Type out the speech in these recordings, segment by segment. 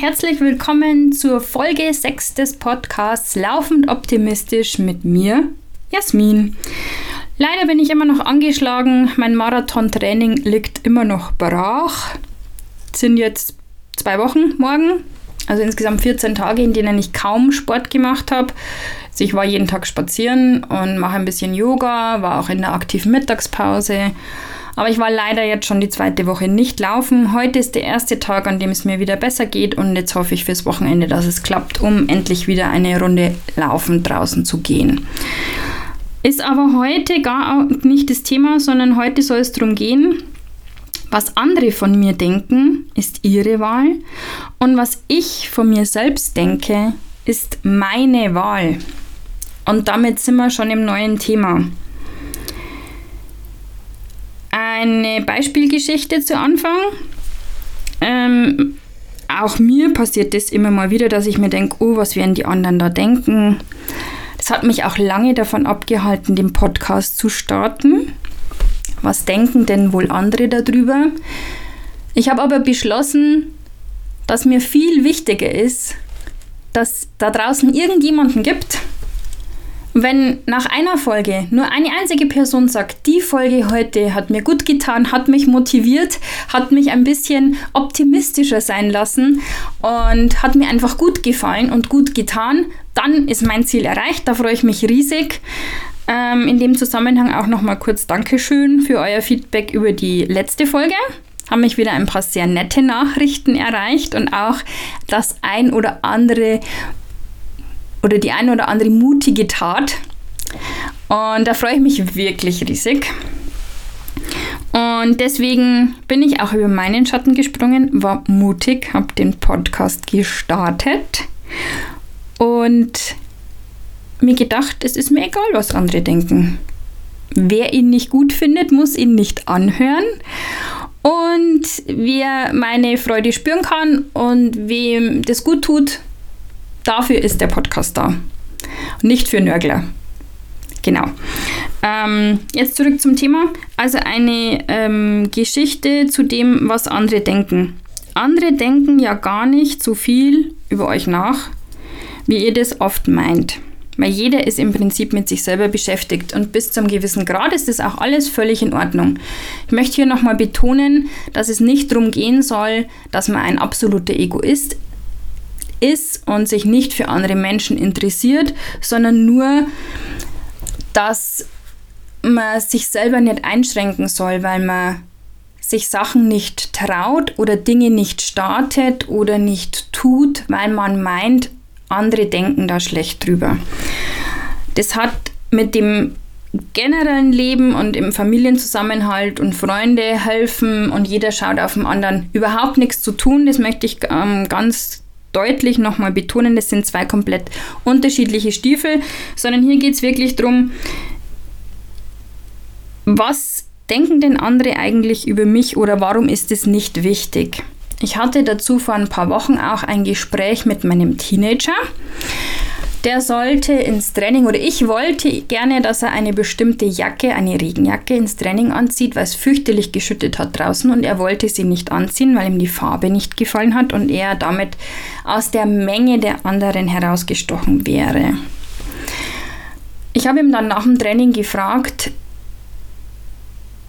Herzlich willkommen zur Folge 6 des Podcasts Laufend optimistisch mit mir, Jasmin. Leider bin ich immer noch angeschlagen, mein Marathon-Training liegt immer noch brach. sind jetzt zwei Wochen morgen, also insgesamt 14 Tage, in denen ich kaum Sport gemacht habe. Also ich war jeden Tag spazieren und mache ein bisschen Yoga, war auch in der aktiven Mittagspause aber ich war leider jetzt schon die zweite Woche nicht laufen. Heute ist der erste Tag, an dem es mir wieder besser geht und jetzt hoffe ich fürs Wochenende, dass es klappt, um endlich wieder eine Runde laufen draußen zu gehen. Ist aber heute gar nicht das Thema, sondern heute soll es darum gehen, was andere von mir denken, ist ihre Wahl und was ich von mir selbst denke, ist meine Wahl. Und damit sind wir schon im neuen Thema eine Beispielgeschichte zu Anfang. Ähm, auch mir passiert das immer mal wieder, dass ich mir denke, oh, was werden die anderen da denken? Das hat mich auch lange davon abgehalten, den Podcast zu starten. Was denken denn wohl andere darüber? Ich habe aber beschlossen, dass mir viel wichtiger ist, dass da draußen irgendjemanden gibt, wenn nach einer Folge nur eine einzige Person sagt, die Folge heute hat mir gut getan, hat mich motiviert, hat mich ein bisschen optimistischer sein lassen und hat mir einfach gut gefallen und gut getan, dann ist mein Ziel erreicht. Da freue ich mich riesig. Ähm, in dem Zusammenhang auch nochmal kurz Dankeschön für euer Feedback über die letzte Folge haben mich wieder ein paar sehr nette Nachrichten erreicht und auch das ein oder andere oder die eine oder andere mutige Tat. Und da freue ich mich wirklich riesig. Und deswegen bin ich auch über meinen Schatten gesprungen, war mutig, habe den Podcast gestartet und mir gedacht, es ist mir egal, was andere denken. Wer ihn nicht gut findet, muss ihn nicht anhören. Und wer meine Freude spüren kann und wem das gut tut, Dafür ist der Podcast da. Nicht für Nörgler. Genau. Ähm, jetzt zurück zum Thema. Also eine ähm, Geschichte zu dem, was andere denken. Andere denken ja gar nicht so viel über euch nach, wie ihr das oft meint. Weil jeder ist im Prinzip mit sich selber beschäftigt und bis zum gewissen Grad ist das auch alles völlig in Ordnung. Ich möchte hier nochmal betonen, dass es nicht darum gehen soll, dass man ein absoluter Egoist ist und sich nicht für andere Menschen interessiert, sondern nur, dass man sich selber nicht einschränken soll, weil man sich Sachen nicht traut oder Dinge nicht startet oder nicht tut, weil man meint, andere denken da schlecht drüber. Das hat mit dem generellen Leben und im Familienzusammenhalt und Freunde helfen und jeder schaut auf den anderen überhaupt nichts zu tun. Das möchte ich ähm, ganz deutlich nochmal betonen, das sind zwei komplett unterschiedliche Stiefel, sondern hier geht es wirklich darum, was denken denn andere eigentlich über mich oder warum ist es nicht wichtig? Ich hatte dazu vor ein paar Wochen auch ein Gespräch mit meinem Teenager der sollte ins Training oder ich wollte gerne, dass er eine bestimmte Jacke, eine Regenjacke ins Training anzieht, weil es fürchterlich geschüttet hat draußen und er wollte sie nicht anziehen, weil ihm die Farbe nicht gefallen hat und er damit aus der Menge der anderen herausgestochen wäre. Ich habe ihm dann nach dem Training gefragt,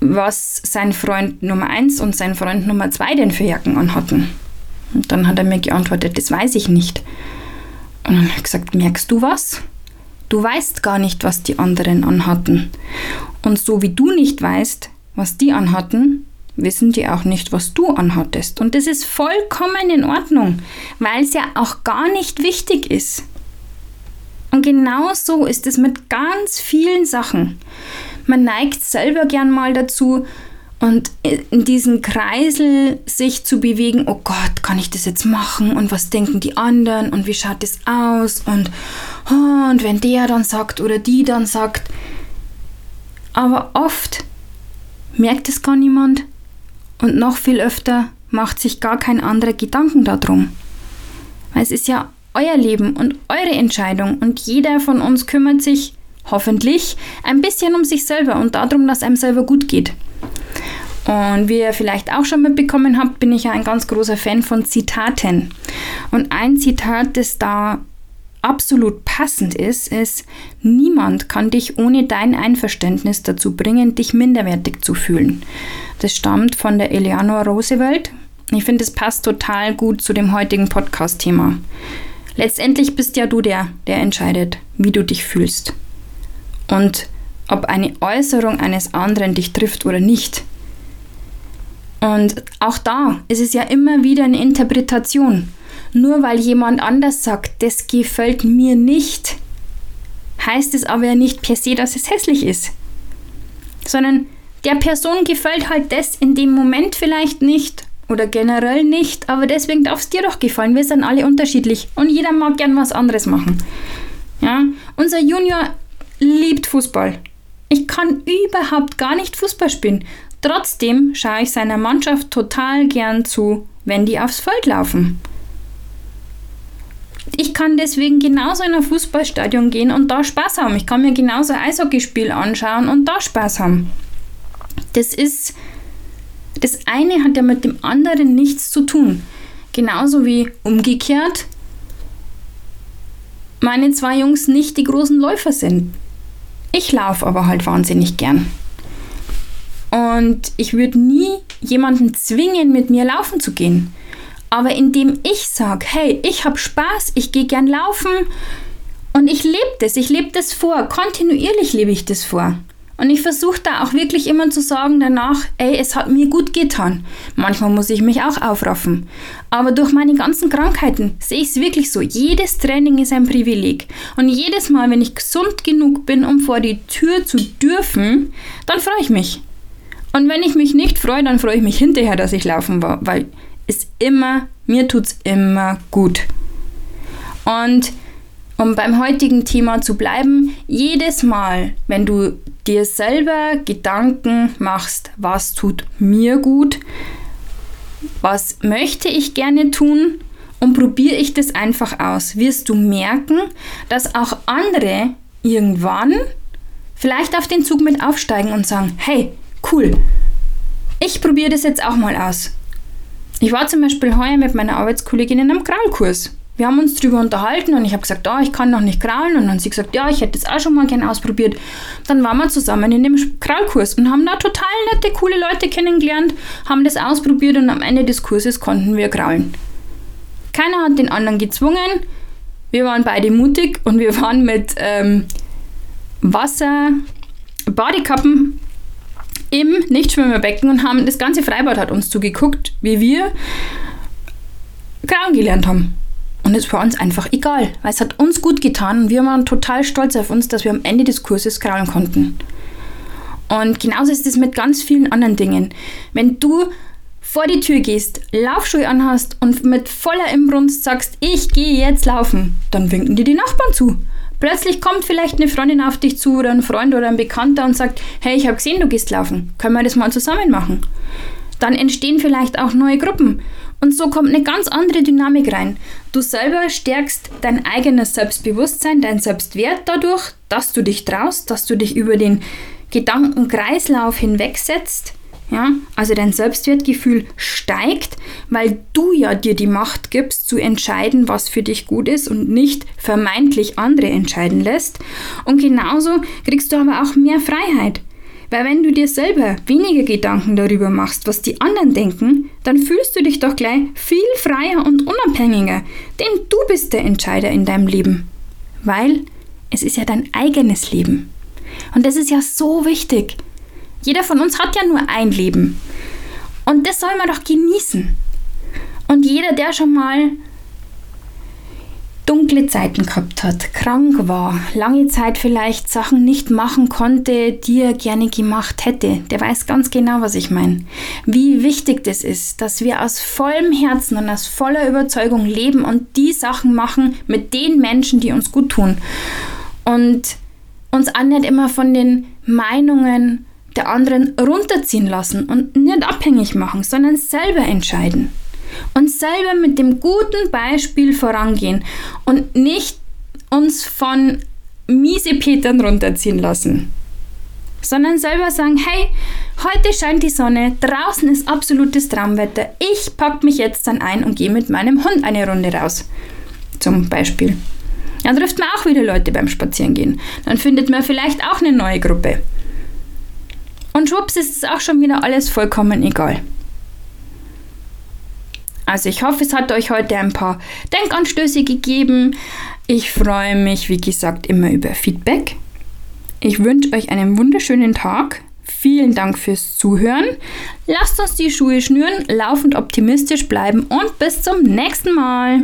was sein Freund Nummer 1 und sein Freund Nummer 2 denn für Jacken anhatten. Und dann hat er mir geantwortet, das weiß ich nicht. Und dann habe ich gesagt, merkst du was? Du weißt gar nicht, was die anderen anhatten. Und so wie du nicht weißt, was die anhatten, wissen die auch nicht, was du anhattest. Und das ist vollkommen in Ordnung, weil es ja auch gar nicht wichtig ist. Und genau so ist es mit ganz vielen Sachen. Man neigt selber gern mal dazu, und in diesen Kreisel sich zu bewegen, oh Gott, kann ich das jetzt machen und was denken die anderen und wie schaut das aus und, oh, und wenn der dann sagt oder die dann sagt. Aber oft merkt es gar niemand und noch viel öfter macht sich gar kein anderer Gedanken darum. Weil es ist ja euer Leben und eure Entscheidung und jeder von uns kümmert sich hoffentlich ein bisschen um sich selber und darum, dass einem selber gut geht. Und wie ihr vielleicht auch schon mitbekommen habt, bin ich ja ein ganz großer Fan von Zitaten. Und ein Zitat, das da absolut passend ist, ist, niemand kann dich ohne dein Einverständnis dazu bringen, dich minderwertig zu fühlen. Das stammt von der Eleanor Roosevelt. Ich finde, es passt total gut zu dem heutigen Podcast-Thema. Letztendlich bist ja du der, der entscheidet, wie du dich fühlst. Und ob eine Äußerung eines anderen dich trifft oder nicht. Und auch da ist es ja immer wieder eine Interpretation. Nur weil jemand anders sagt, das gefällt mir nicht, heißt es aber ja nicht per se, dass es hässlich ist. Sondern der Person gefällt halt das in dem Moment vielleicht nicht oder generell nicht, aber deswegen darf es dir doch gefallen. Wir sind alle unterschiedlich und jeder mag gern was anderes machen. Ja, unser Junior liebt Fußball. Ich kann überhaupt gar nicht Fußball spielen. Trotzdem schaue ich seiner Mannschaft total gern zu, wenn die aufs Feld laufen. Ich kann deswegen genauso in ein Fußballstadion gehen und da Spaß haben. Ich kann mir genauso ein Eishockeyspiel anschauen und da Spaß haben. Das ist. Das eine hat ja mit dem anderen nichts zu tun. Genauso wie umgekehrt meine zwei Jungs nicht die großen Läufer sind. Ich laufe aber halt wahnsinnig gern. Und ich würde nie jemanden zwingen, mit mir laufen zu gehen. Aber indem ich sage, hey, ich habe Spaß, ich gehe gern laufen und ich lebe das, ich lebe das vor, kontinuierlich lebe ich das vor. Und ich versuche da auch wirklich immer zu sagen danach, ey, es hat mir gut getan. Manchmal muss ich mich auch aufraffen. Aber durch meine ganzen Krankheiten sehe ich es wirklich so. Jedes Training ist ein Privileg. Und jedes Mal, wenn ich gesund genug bin, um vor die Tür zu dürfen, dann freue ich mich. Und wenn ich mich nicht freue, dann freue ich mich hinterher, dass ich laufen war, weil es immer, mir tut es immer gut. Und um beim heutigen Thema zu bleiben, jedes Mal, wenn du dir selber Gedanken machst, was tut mir gut, was möchte ich gerne tun und probiere ich das einfach aus, wirst du merken, dass auch andere irgendwann vielleicht auf den Zug mit aufsteigen und sagen, hey, cool, ich probiere das jetzt auch mal aus. Ich war zum Beispiel heuer mit meiner Arbeitskollegin in einem Graulkurs. Wir haben uns darüber unterhalten und ich habe gesagt, oh, ich kann noch nicht kraulen. Und dann hat sie gesagt, ja, ich hätte das auch schon mal gerne ausprobiert. Dann waren wir zusammen in dem Kraulkurs und haben da total nette, coole Leute kennengelernt, haben das ausprobiert und am Ende des Kurses konnten wir kraulen. Keiner hat den anderen gezwungen. Wir waren beide mutig und wir waren mit ähm, Wasser, Badekappen im Nichtschwimmerbecken und haben das ganze Freibad hat uns zugeguckt, wie wir krauen gelernt haben. Und es war uns einfach egal, weil es hat uns gut getan und wir waren total stolz auf uns, dass wir am Ende des Kurses kraulen konnten. Und genauso ist es mit ganz vielen anderen Dingen. Wenn du vor die Tür gehst, Laufschuhe anhast und mit voller Imbrunst sagst, ich gehe jetzt laufen, dann winken dir die Nachbarn zu. Plötzlich kommt vielleicht eine Freundin auf dich zu oder ein Freund oder ein Bekannter und sagt, hey, ich habe gesehen, du gehst laufen. Können wir das mal zusammen machen? Dann entstehen vielleicht auch neue Gruppen. Und so kommt eine ganz andere Dynamik rein. Du selber stärkst dein eigenes Selbstbewusstsein, dein Selbstwert dadurch, dass du dich traust, dass du dich über den Gedankenkreislauf hinwegsetzt. Ja, also dein Selbstwertgefühl steigt, weil du ja dir die Macht gibst, zu entscheiden, was für dich gut ist und nicht vermeintlich andere entscheiden lässt. Und genauso kriegst du aber auch mehr Freiheit. Weil wenn du dir selber weniger Gedanken darüber machst, was die anderen denken, dann fühlst du dich doch gleich viel freier und unabhängiger. Denn du bist der Entscheider in deinem Leben. Weil es ist ja dein eigenes Leben. Und das ist ja so wichtig. Jeder von uns hat ja nur ein Leben. Und das soll man doch genießen. Und jeder, der schon mal dunkle Zeiten gehabt hat, krank war, lange Zeit vielleicht Sachen nicht machen konnte, die er gerne gemacht hätte, der weiß ganz genau, was ich meine. Wie wichtig das ist, dass wir aus vollem Herzen und aus voller Überzeugung leben und die Sachen machen mit den Menschen, die uns gut tun. Und uns auch nicht immer von den Meinungen der anderen runterziehen lassen und nicht abhängig machen, sondern selber entscheiden und selber mit dem guten Beispiel vorangehen und nicht uns von miese Petern runterziehen lassen, sondern selber sagen, hey, Heute scheint die Sonne, draußen ist absolutes Traumwetter. Ich pack mich jetzt dann ein und gehe mit meinem Hund eine Runde raus. Zum Beispiel. Dann trifft man auch wieder Leute beim Spazierengehen. Dann findet man vielleicht auch eine neue Gruppe. Und schwupps ist es auch schon wieder alles vollkommen egal. Also ich hoffe, es hat euch heute ein paar Denkanstöße gegeben. Ich freue mich, wie gesagt, immer über Feedback. Ich wünsche euch einen wunderschönen Tag. Vielen Dank fürs Zuhören. Lasst uns die Schuhe schnüren, laufend optimistisch bleiben und bis zum nächsten Mal.